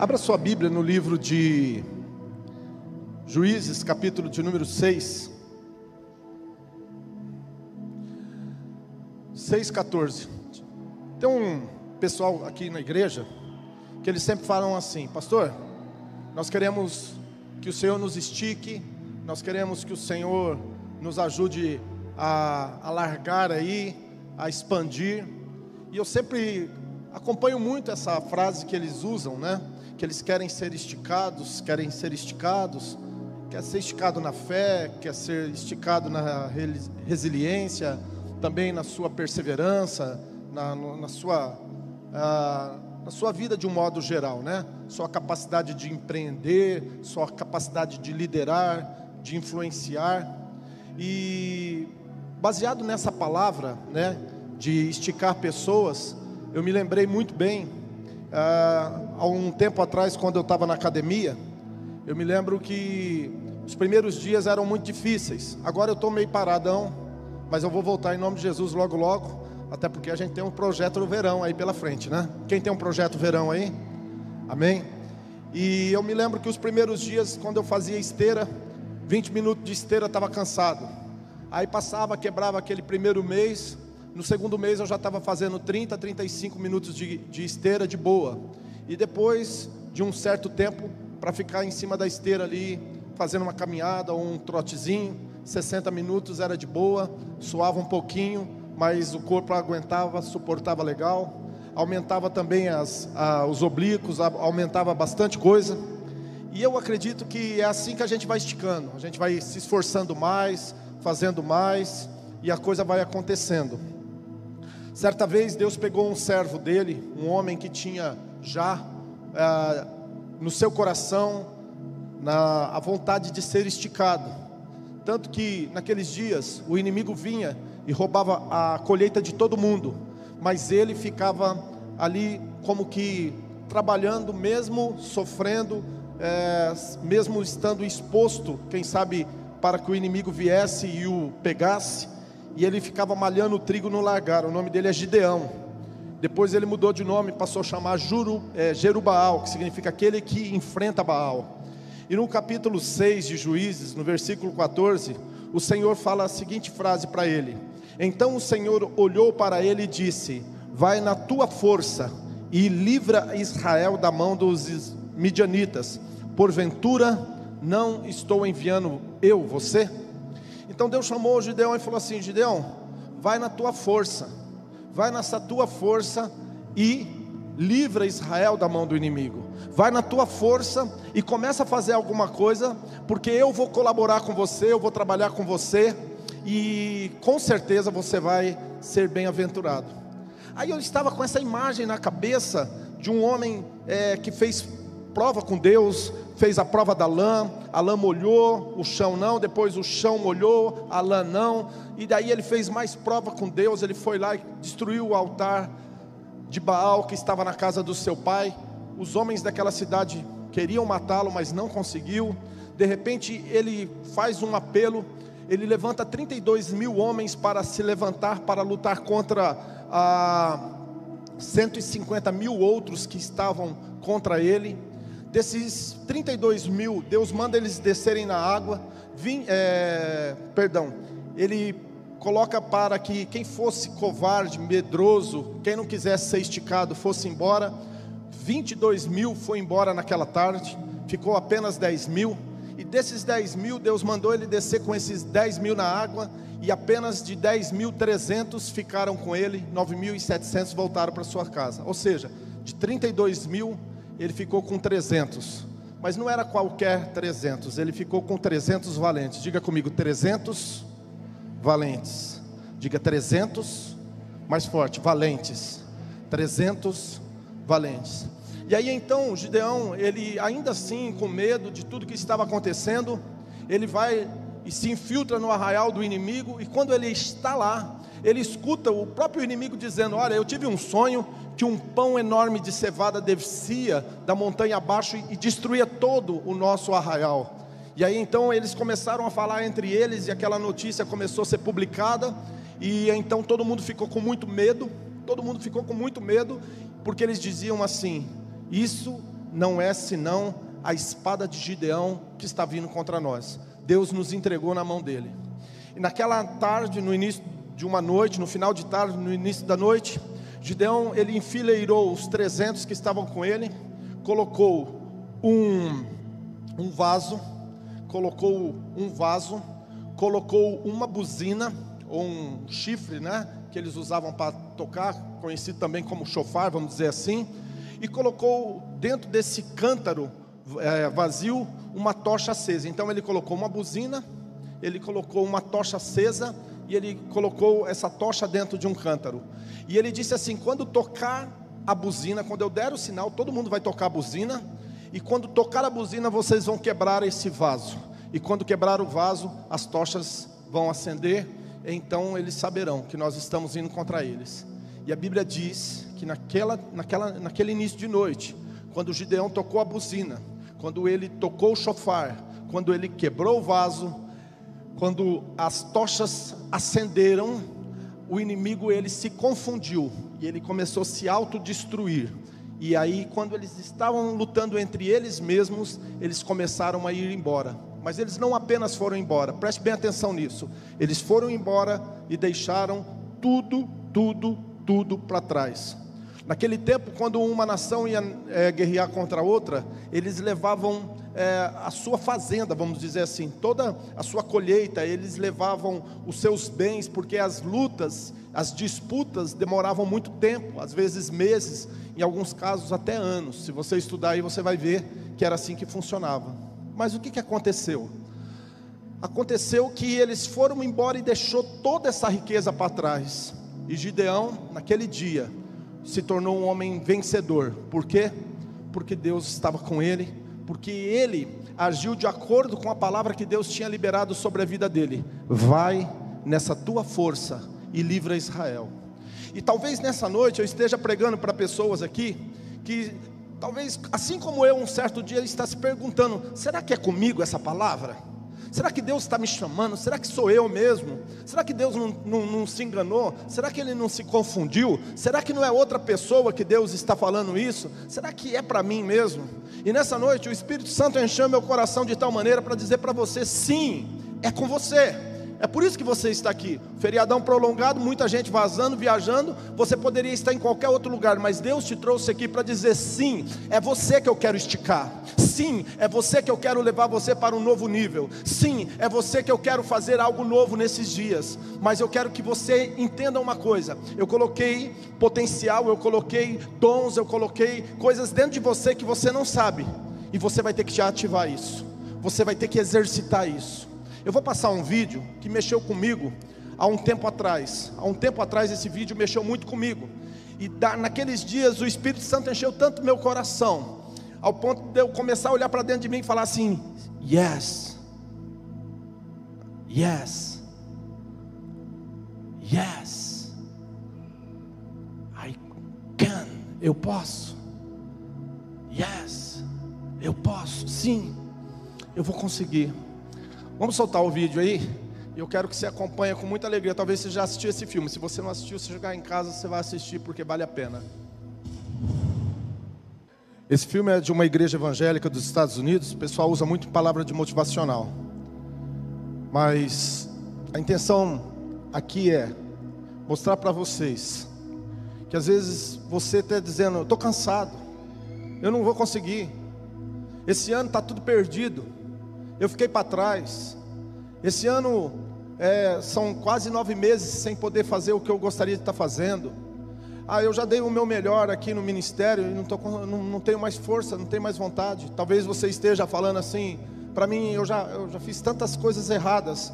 Abra sua Bíblia no livro de Juízes, capítulo de número 6. 6,14. Tem um pessoal aqui na igreja que eles sempre falam assim: Pastor, nós queremos que o Senhor nos estique, nós queremos que o Senhor nos ajude a alargar aí, a expandir. E eu sempre acompanho muito essa frase que eles usam, né? Que eles querem ser esticados, querem ser esticados, quer ser esticado na fé, quer ser esticado na resiliência, também na sua perseverança, na, na sua ah, na sua vida de um modo geral, né? Sua capacidade de empreender, sua capacidade de liderar, de influenciar e baseado nessa palavra, né? De esticar pessoas, eu me lembrei muito bem ah, há um tempo atrás, quando eu estava na academia, eu me lembro que os primeiros dias eram muito difíceis. Agora eu estou meio paradão, mas eu vou voltar em nome de Jesus logo, logo. Até porque a gente tem um projeto no verão aí pela frente, né? Quem tem um projeto verão aí? Amém? E eu me lembro que os primeiros dias, quando eu fazia esteira, 20 minutos de esteira, estava cansado. Aí passava, quebrava aquele primeiro mês, no segundo mês eu já estava fazendo 30, 35 minutos de, de esteira de boa. E depois de um certo tempo, para ficar em cima da esteira ali, fazendo uma caminhada ou um trotezinho, 60 minutos era de boa, suava um pouquinho, mas o corpo aguentava, suportava legal. Aumentava também as, a, os oblíquos, a, aumentava bastante coisa. E eu acredito que é assim que a gente vai esticando, a gente vai se esforçando mais, fazendo mais, e a coisa vai acontecendo. Certa vez Deus pegou um servo dele, um homem que tinha já é, no seu coração na, a vontade de ser esticado. Tanto que naqueles dias o inimigo vinha e roubava a colheita de todo mundo, mas ele ficava ali como que trabalhando, mesmo sofrendo, é, mesmo estando exposto, quem sabe, para que o inimigo viesse e o pegasse e ele ficava malhando o trigo no lagar. O nome dele é Gideão. Depois ele mudou de nome, passou a chamar Juru, é, Jerubaal, que significa aquele que enfrenta Baal. E no capítulo 6 de Juízes, no versículo 14, o Senhor fala a seguinte frase para ele: Então o Senhor olhou para ele e disse: Vai na tua força e livra Israel da mão dos midianitas. Porventura não estou enviando eu você? Então Deus chamou Gideão e falou assim: Gideão, vai na tua força, vai nessa tua força e livra Israel da mão do inimigo. Vai na tua força e começa a fazer alguma coisa, porque eu vou colaborar com você, eu vou trabalhar com você e com certeza você vai ser bem-aventurado. Aí eu estava com essa imagem na cabeça de um homem é, que fez prova com Deus, fez a prova da lã, a lã molhou, o chão não, depois o chão molhou, a lã não, e daí ele fez mais prova com Deus, ele foi lá e destruiu o altar de Baal que estava na casa do seu pai. Os homens daquela cidade queriam matá-lo, mas não conseguiu. De repente ele faz um apelo, ele levanta 32 mil homens para se levantar para lutar contra a 150 mil outros que estavam contra ele. Desses 32 mil, Deus manda eles descerem na água. Vim, é, perdão, Ele coloca para que quem fosse covarde, medroso, quem não quisesse ser esticado, fosse embora. 22 mil foi embora naquela tarde, ficou apenas 10 mil. E desses 10 mil, Deus mandou ele descer com esses 10 mil na água, e apenas de 10 mil, 300 ficaram com ele, 9.700 voltaram para sua casa. Ou seja, de 32 mil, ele ficou com 300. Mas não era qualquer 300, ele ficou com 300 valentes. Diga comigo, 300 valentes. Diga 300, mais forte, valentes. 300 valentes. E aí então, Gideão, ele ainda assim, com medo de tudo que estava acontecendo, ele vai e se infiltra no arraial do inimigo, e quando ele está lá, ele escuta o próprio inimigo dizendo: Olha, eu tive um sonho que um pão enorme de cevada descia da montanha abaixo e destruía todo o nosso arraial. E aí então eles começaram a falar entre eles, e aquela notícia começou a ser publicada, e então todo mundo ficou com muito medo, todo mundo ficou com muito medo, porque eles diziam assim: Isso não é senão a espada de Gideão que está vindo contra nós. Deus nos entregou na mão dele. E naquela tarde, no início de uma noite, no final de tarde, no início da noite, Gideão ele enfileirou os 300 que estavam com ele, colocou um, um vaso, colocou um vaso, colocou uma buzina ou um chifre, né, que eles usavam para tocar, conhecido também como chofar, vamos dizer assim, e colocou dentro desse cântaro é, vazio uma tocha acesa. Então ele colocou uma buzina, ele colocou uma tocha acesa e ele colocou essa tocha dentro de um cântaro. E ele disse assim: quando tocar a buzina, quando eu der o sinal, todo mundo vai tocar a buzina, e quando tocar a buzina, vocês vão quebrar esse vaso. E quando quebrar o vaso, as tochas vão acender, então eles saberão que nós estamos indo contra eles. E a Bíblia diz que naquela, naquela, naquele início de noite, quando Gideão tocou a buzina, quando ele tocou o chofar, quando ele quebrou o vaso, quando as tochas acenderam, o inimigo ele se confundiu e ele começou a se autodestruir. E aí, quando eles estavam lutando entre eles mesmos, eles começaram a ir embora. Mas eles não apenas foram embora, preste bem atenção nisso. Eles foram embora e deixaram tudo, tudo, tudo para trás. Naquele tempo, quando uma nação ia é, guerrear contra outra, eles levavam é, a sua fazenda, vamos dizer assim, toda a sua colheita, eles levavam os seus bens, porque as lutas, as disputas demoravam muito tempo, às vezes meses, em alguns casos até anos. Se você estudar aí, você vai ver que era assim que funcionava. Mas o que, que aconteceu? Aconteceu que eles foram embora e deixou toda essa riqueza para trás. E Gideão, naquele dia, se tornou um homem vencedor. Por quê? Porque Deus estava com ele porque ele agiu de acordo com a palavra que Deus tinha liberado sobre a vida dele. Vai nessa tua força e livra Israel. E talvez nessa noite eu esteja pregando para pessoas aqui que talvez assim como eu um certo dia está se perguntando: será que é comigo essa palavra? Será que Deus está me chamando? Será que sou eu mesmo? Será que Deus não, não, não, se enganou? Será que Ele não se confundiu? Será que não é outra pessoa que Deus está falando isso? Será que é para mim mesmo? E nessa noite o Espírito Santo encheu meu coração de tal maneira para dizer para você: sim, é com você. É por isso que você está aqui. Feriadão prolongado, muita gente vazando, viajando. Você poderia estar em qualquer outro lugar, mas Deus te trouxe aqui para dizer: sim, é você que eu quero esticar. Sim, é você que eu quero levar você para um novo nível. Sim, é você que eu quero fazer algo novo nesses dias. Mas eu quero que você entenda uma coisa: eu coloquei potencial, eu coloquei dons, eu coloquei coisas dentro de você que você não sabe. E você vai ter que ativar isso. Você vai ter que exercitar isso. Eu vou passar um vídeo que mexeu comigo há um tempo atrás. Há um tempo atrás esse vídeo mexeu muito comigo. E da, naqueles dias o Espírito Santo encheu tanto meu coração, ao ponto de eu começar a olhar para dentro de mim e falar assim: Yes, yes, yes, I can, eu posso, yes, eu posso, sim, eu vou conseguir. Vamos soltar o vídeo aí? Eu quero que você acompanhe com muita alegria. Talvez você já assistiu esse filme. Se você não assistiu, se jogar em casa, você vai assistir porque vale a pena. Esse filme é de uma igreja evangélica dos Estados Unidos. O pessoal usa muito palavra de motivacional. Mas a intenção aqui é mostrar para vocês que às vezes você está dizendo: estou cansado, eu não vou conseguir. Esse ano está tudo perdido eu fiquei para trás. Esse ano é, são quase nove meses sem poder fazer o que eu gostaria de estar fazendo. Ah, eu já dei o meu melhor aqui no ministério e não, não, não tenho mais força, não tenho mais vontade. Talvez você esteja falando assim, para mim eu já, eu já fiz tantas coisas erradas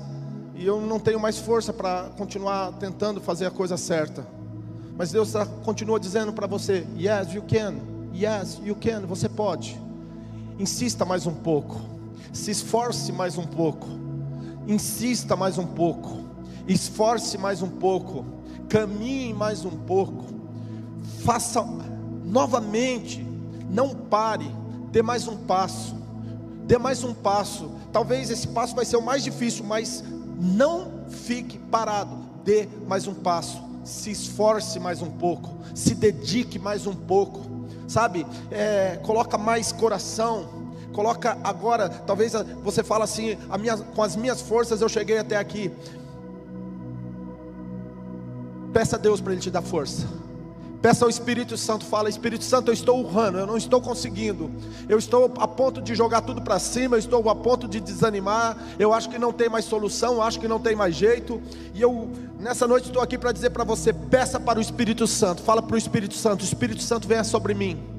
e eu não tenho mais força para continuar tentando fazer a coisa certa. Mas Deus tá, continua dizendo para você: Yes, you can. Yes, you can. Você pode. Insista mais um pouco se esforce mais um pouco, insista mais um pouco, esforce mais um pouco, caminhe mais um pouco, faça novamente, não pare, dê mais um passo, dê mais um passo. Talvez esse passo vai ser o mais difícil, mas não fique parado, dê mais um passo, se esforce mais um pouco, se dedique mais um pouco sabe? É, coloca mais coração. Coloca agora, talvez você fala assim, minha, com as minhas forças eu cheguei até aqui. Peça a Deus para Ele te dar força. Peça ao Espírito Santo, fala: Espírito Santo, eu estou urrando, eu não estou conseguindo. Eu estou a ponto de jogar tudo para cima, eu estou a ponto de desanimar. Eu acho que não tem mais solução, acho que não tem mais jeito. E eu, nessa noite, estou aqui para dizer para você: peça para o Espírito Santo, fala para o Espírito Santo: o Espírito Santo venha sobre mim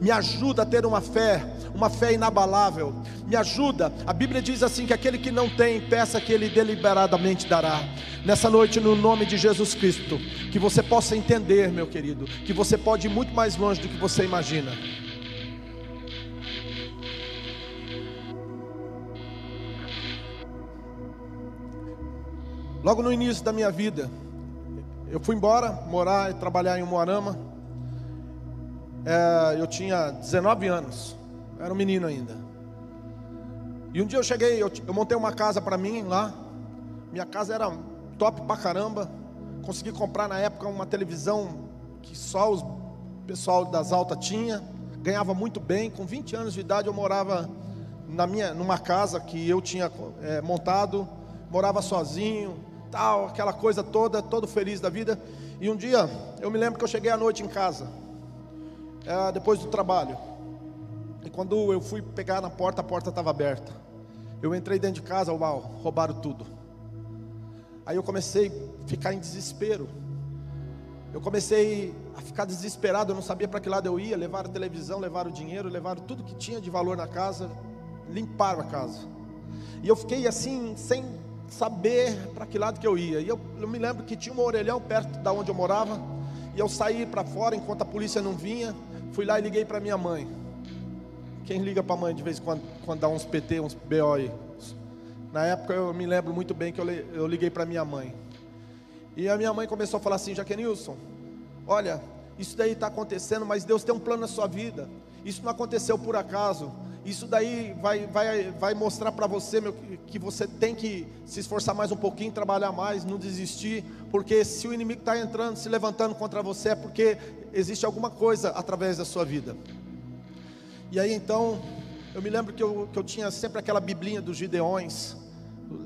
me ajuda a ter uma fé, uma fé inabalável, me ajuda. A Bíblia diz assim: que aquele que não tem, peça que ele deliberadamente dará. Nessa noite, no nome de Jesus Cristo, que você possa entender, meu querido, que você pode ir muito mais longe do que você imagina. Logo no início da minha vida, eu fui embora, morar e trabalhar em Moarama é, eu tinha 19 anos, era um menino ainda. E um dia eu cheguei, eu, eu montei uma casa para mim lá. Minha casa era top pra caramba. Consegui comprar na época uma televisão que só o pessoal das altas tinha. Ganhava muito bem. Com 20 anos de idade eu morava na minha, numa casa que eu tinha é, montado. Morava sozinho, tal, aquela coisa toda, todo feliz da vida. E um dia eu me lembro que eu cheguei à noite em casa é, depois do trabalho. E quando eu fui pegar na porta, a porta estava aberta. Eu entrei dentro de casa, uau, roubaram tudo. Aí eu comecei a ficar em desespero. Eu comecei a ficar desesperado, eu não sabia para que lado eu ia. Levaram a televisão, levaram o dinheiro, levaram tudo que tinha de valor na casa, limparam a casa. E eu fiquei assim, sem saber para que lado que eu ia. E eu, eu me lembro que tinha um orelhão perto da onde eu morava. E eu saí para fora enquanto a polícia não vinha. Fui lá e liguei para minha mãe. Quem liga para a mãe de vez em quando, quando dá uns PT, uns BO aí? Na época eu me lembro muito bem que eu liguei para minha mãe. E a minha mãe começou a falar assim: Jaquenilson, olha, isso daí está acontecendo, mas Deus tem um plano na sua vida. Isso não aconteceu por acaso. Isso daí vai, vai, vai mostrar para você meu, que você tem que se esforçar mais um pouquinho, trabalhar mais, não desistir, porque se o inimigo está entrando, se levantando contra você, é porque existe alguma coisa através da sua vida. E aí então, eu me lembro que eu, que eu tinha sempre aquela biblinha dos Gideões.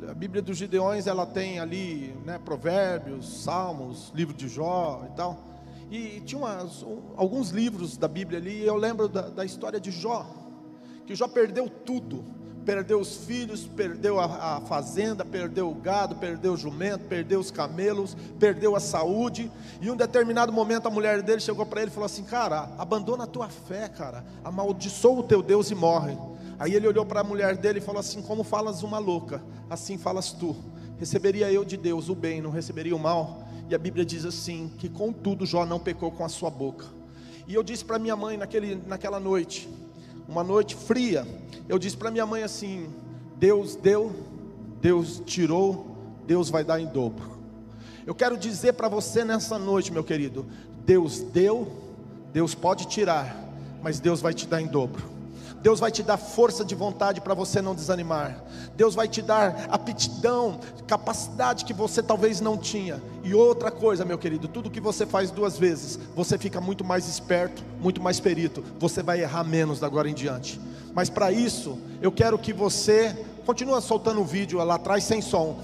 A Bíblia dos Gideões, ela tem ali né, provérbios, salmos, livro de Jó e tal. E tinha umas, um, alguns livros da Bíblia ali, e eu lembro da, da história de Jó que Jó perdeu tudo. Perdeu os filhos, perdeu a, a, fazenda, perdeu o gado, perdeu o jumento, perdeu os camelos, perdeu a saúde. E um determinado momento a mulher dele chegou para ele e falou assim: Cara, abandona a tua fé, cara, amaldiçoa o teu Deus e morre. Aí ele olhou para a mulher dele e falou assim: Como falas uma louca, assim falas tu. Receberia eu de Deus o bem, não receberia o mal. E a Bíblia diz assim: Que contudo Jó não pecou com a sua boca. E eu disse para minha mãe naquele, naquela noite: uma noite fria, eu disse para minha mãe assim: Deus deu, Deus tirou, Deus vai dar em dobro. Eu quero dizer para você nessa noite, meu querido: Deus deu, Deus pode tirar, mas Deus vai te dar em dobro. Deus vai te dar força de vontade para você não desanimar. Deus vai te dar aptidão, capacidade que você talvez não tinha. E outra coisa, meu querido, tudo que você faz duas vezes, você fica muito mais esperto, muito mais perito. Você vai errar menos da agora em diante. Mas para isso, eu quero que você continue soltando o vídeo lá atrás sem som.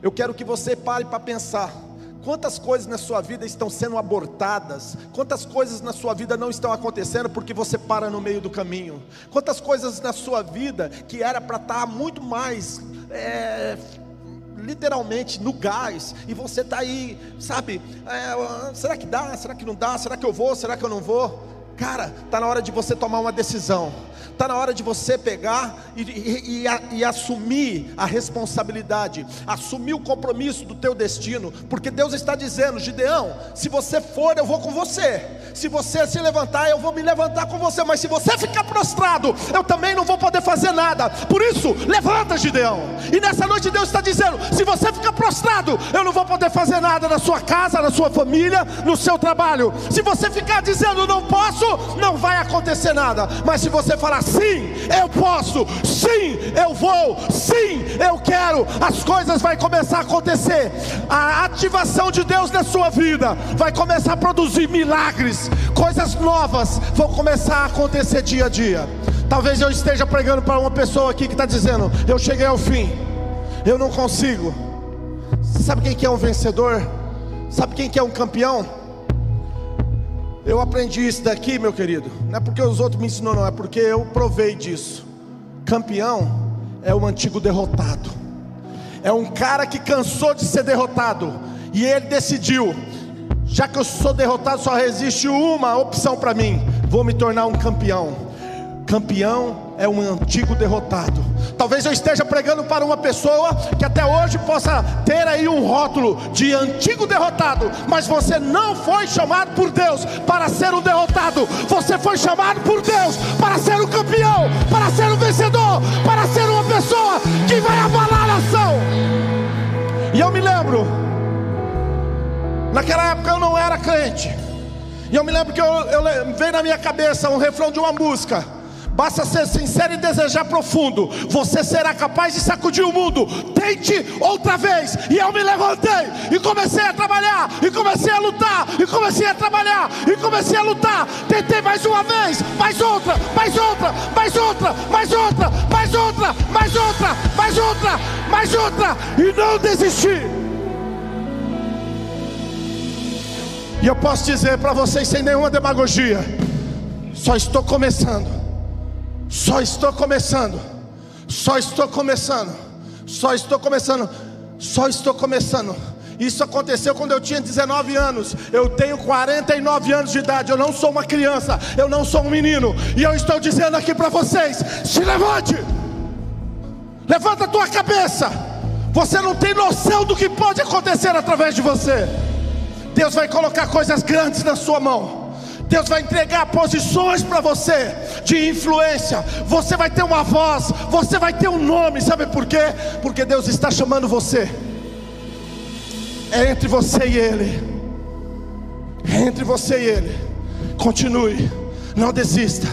Eu quero que você pare para pensar Quantas coisas na sua vida estão sendo abortadas? Quantas coisas na sua vida não estão acontecendo porque você para no meio do caminho? Quantas coisas na sua vida que era para estar tá muito mais é, literalmente no gás, e você está aí, sabe? É, será que dá? Será que não dá? Será que eu vou? Será que eu não vou? Cara, está na hora de você tomar uma decisão. Está na hora de você pegar e, e, e, e, assumir a responsabilidade, assumir o compromisso do teu destino, porque Deus está dizendo, Gideão, se você for, eu vou com você. Se você se levantar, eu vou me levantar com você. Mas se você ficar prostrado, eu também não vou poder fazer nada. Por isso, levanta, Gideão. E nessa noite Deus está dizendo: se você ficar prostrado, eu não vou poder fazer nada na sua casa, na sua família, no seu trabalho. Se você ficar dizendo não posso, não vai acontecer nada. Mas se você falar falar: sim, eu posso, sim, eu vou, sim, eu quero, as coisas vão começar a acontecer. A ativação de Deus na sua vida vai começar a produzir milagres, coisas novas vão começar a acontecer dia a dia. Talvez eu esteja pregando para uma pessoa aqui que está dizendo: Eu cheguei ao fim, eu não consigo. Sabe quem que é um vencedor? Sabe quem que é um campeão? Eu aprendi isso daqui, meu querido. Não é porque os outros me ensinou, não, é porque eu provei disso. Campeão é o antigo derrotado. É um cara que cansou de ser derrotado e ele decidiu: já que eu sou derrotado, só existe uma opção para mim: vou me tornar um campeão. Campeão é um antigo derrotado. Talvez eu esteja pregando para uma pessoa que até hoje possa ter aí um rótulo de antigo derrotado, mas você não foi chamado por Deus para ser um derrotado, você foi chamado por Deus para ser um campeão, para ser um vencedor, para ser uma pessoa que vai abalar a nação. E eu me lembro, naquela época eu não era crente, e eu me lembro que eu, eu veio na minha cabeça um refrão de uma música. Basta ser sincero e desejar profundo. Você será capaz de sacudir o mundo. Tente outra vez. E eu me levantei e comecei a trabalhar. E comecei a lutar. E comecei a trabalhar. E comecei a lutar. Tentei mais uma vez. Mais outra. Mais outra. Mais outra. Mais outra. Mais outra. Mais outra. Mais outra. Mais outra. E não desisti. E eu posso dizer para vocês sem nenhuma demagogia. Só estou começando. Só estou começando. Só estou começando. Só estou começando. Só estou começando. Isso aconteceu quando eu tinha 19 anos. Eu tenho 49 anos de idade. Eu não sou uma criança. Eu não sou um menino. E eu estou dizendo aqui para vocês: se levante. Levanta a tua cabeça. Você não tem noção do que pode acontecer através de você. Deus vai colocar coisas grandes na sua mão. Deus vai entregar posições para você de influência. Você vai ter uma voz, você vai ter um nome. Sabe por quê? Porque Deus está chamando você. É entre você e Ele. É entre você e Ele. Continue. Não desista.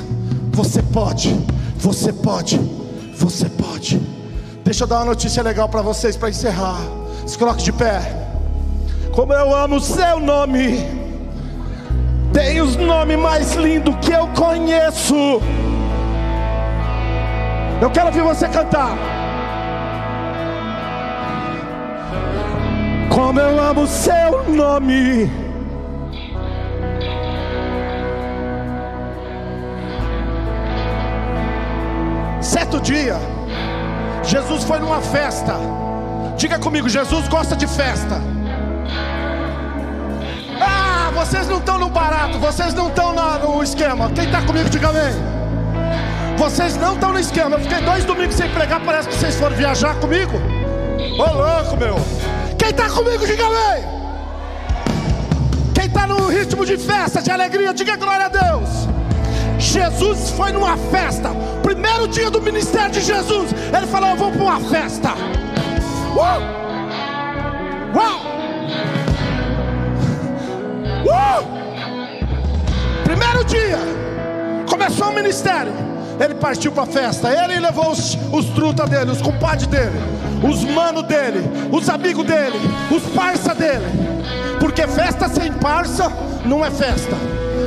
Você pode. Você pode. Você pode. Deixa eu dar uma notícia legal para vocês para encerrar. Se coloque de pé. Como eu amo o seu nome. Tem os nomes mais lindos que eu conheço. Eu quero ouvir você cantar. Como eu amo seu nome. Certo dia, Jesus foi numa festa. Diga comigo, Jesus gosta de festa vocês não estão no barato, vocês não estão no esquema. Quem está comigo, diga amém. Vocês não estão no esquema. Eu fiquei dois domingos sem pregar, parece que vocês foram viajar comigo. Ô louco, meu. Quem está comigo, diga amém. Quem está no ritmo de festa, de alegria, diga glória a Deus. Jesus foi numa festa, primeiro dia do ministério de Jesus. Ele falou: Eu vou para uma festa. Uau! Primeiro dia, começou o ministério. Ele partiu para a festa. Ele levou os, os truta dele, os compadres dele, os mano dele, os amigos dele, os parça dele. Porque festa sem parça não é festa.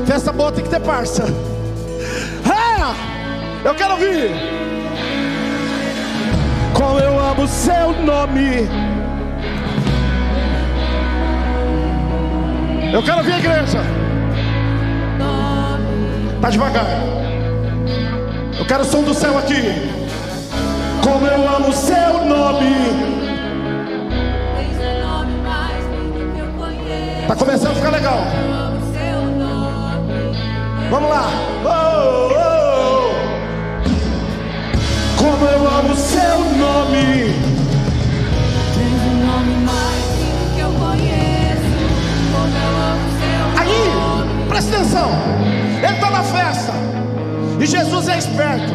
Festa boa tem que ter parça. É! Eu quero ouvir. Como eu amo seu nome. Eu quero ver a igreja. Tá devagar. Eu quero o som do céu aqui. Como eu amo o seu nome. Tá começando a ficar legal. Vamos lá. Oh, oh. Como eu amo o seu nome. Presta atenção. Ele está na festa. E Jesus é esperto.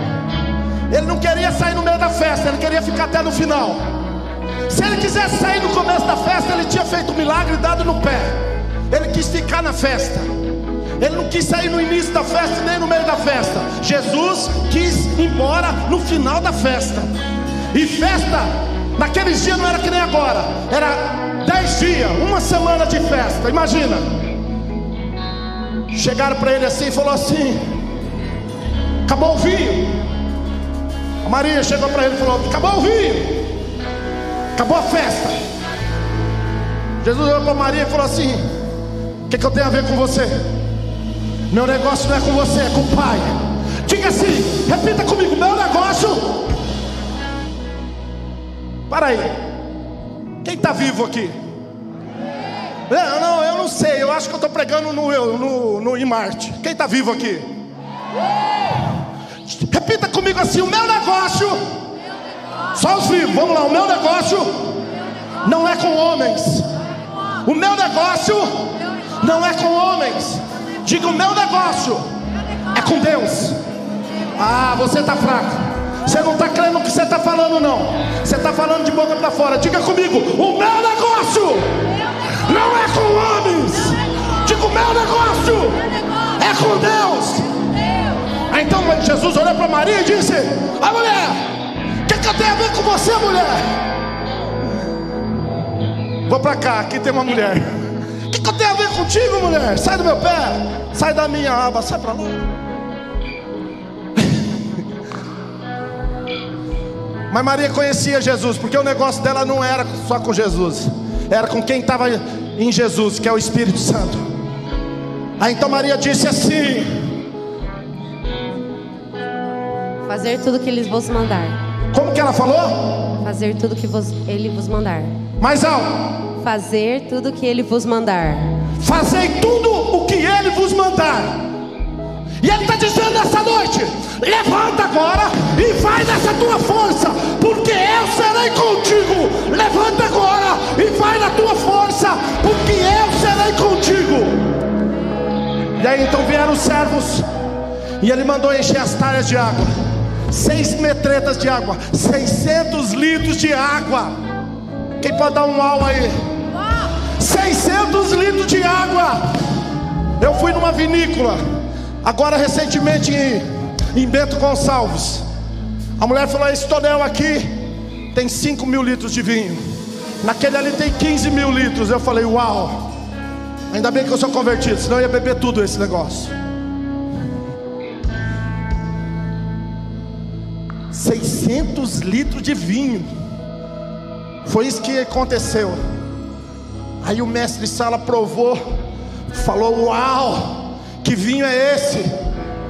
Ele não queria sair no meio da festa, ele queria ficar até no final. Se ele quisesse sair no começo da festa, ele tinha feito um milagre dado no pé. Ele quis ficar na festa. Ele não quis sair no início da festa nem no meio da festa. Jesus quis embora no final da festa. E festa, naqueles dias não era que nem agora, era dez dias, uma semana de festa. Imagina. Chegaram para ele assim e falou assim: acabou o vinho. A Maria chegou para ele e falou: acabou o vinho, acabou a festa. Jesus olhou para Maria e falou assim: o que, que eu tenho a ver com você? Meu negócio não é com você, é com o Pai. Diga assim, repita comigo: meu negócio. Para aí. Quem está vivo aqui? Não, não, não sei. Eu acho que eu estou pregando no, no, no, em Marte. Quem está vivo aqui? Repita comigo assim: o meu negócio. Só os vivos, vamos lá. O meu negócio não é com homens. O meu negócio não é com homens. Diga: o meu negócio é com Deus. Ah, você está fraco. Você não está crendo no que você está falando, não. Você está falando de boca para fora. Diga comigo: o meu negócio não é com homens. Diga: o meu negócio é com Deus. Então Jesus olhou para Maria e disse: A mulher, o que, que eu tenho a ver com você, mulher? Vou para cá, aqui tem uma mulher. O que, que eu tenho a ver contigo, mulher? Sai do meu pé, sai da minha aba, sai para lá. Mas Maria conhecia Jesus, porque o negócio dela não era só com Jesus, era com quem estava em Jesus, que é o Espírito Santo. Aí então Maria disse assim: Fazer tudo que ele vos mandar. Como que ela falou? Fazer tudo que vos, ele vos mandar. Mais alto fazer tudo o que ele vos mandar. Fazei tudo o que ele vos mandar. E ele está dizendo essa noite: levanta agora e vai nessa tua força, porque eu serei contigo. Levanta tua força, porque eu serei contigo. E aí então vieram os servos, e ele mandou encher as talhas de água, seis metretas de água, 600 litros de água. Quem pode dar um au aí? 600 litros de água. Eu fui numa vinícola, agora recentemente em, em Bento Gonçalves. A mulher falou: Esse tonel aqui tem 5 mil litros de vinho. Naquele ali tem 15 mil litros. Eu falei: Uau, ainda bem que eu sou convertido, senão eu ia beber tudo esse negócio. 600 litros de vinho. Foi isso que aconteceu. Aí o mestre Sala provou, falou: Uau, que vinho é esse?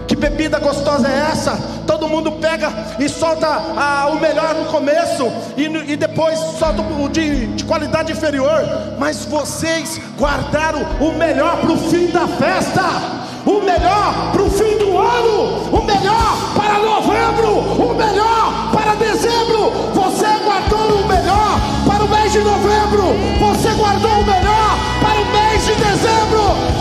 Que bebida gostosa é essa? todo mundo pega e solta ah, o melhor no começo e, e depois solta o de, de qualidade inferior. Mas vocês guardaram o melhor para o fim da festa o melhor para o fim do ano, o melhor para novembro, o melhor para dezembro. Você guardou o melhor para o mês de novembro, você guardou o melhor para o mês de dezembro.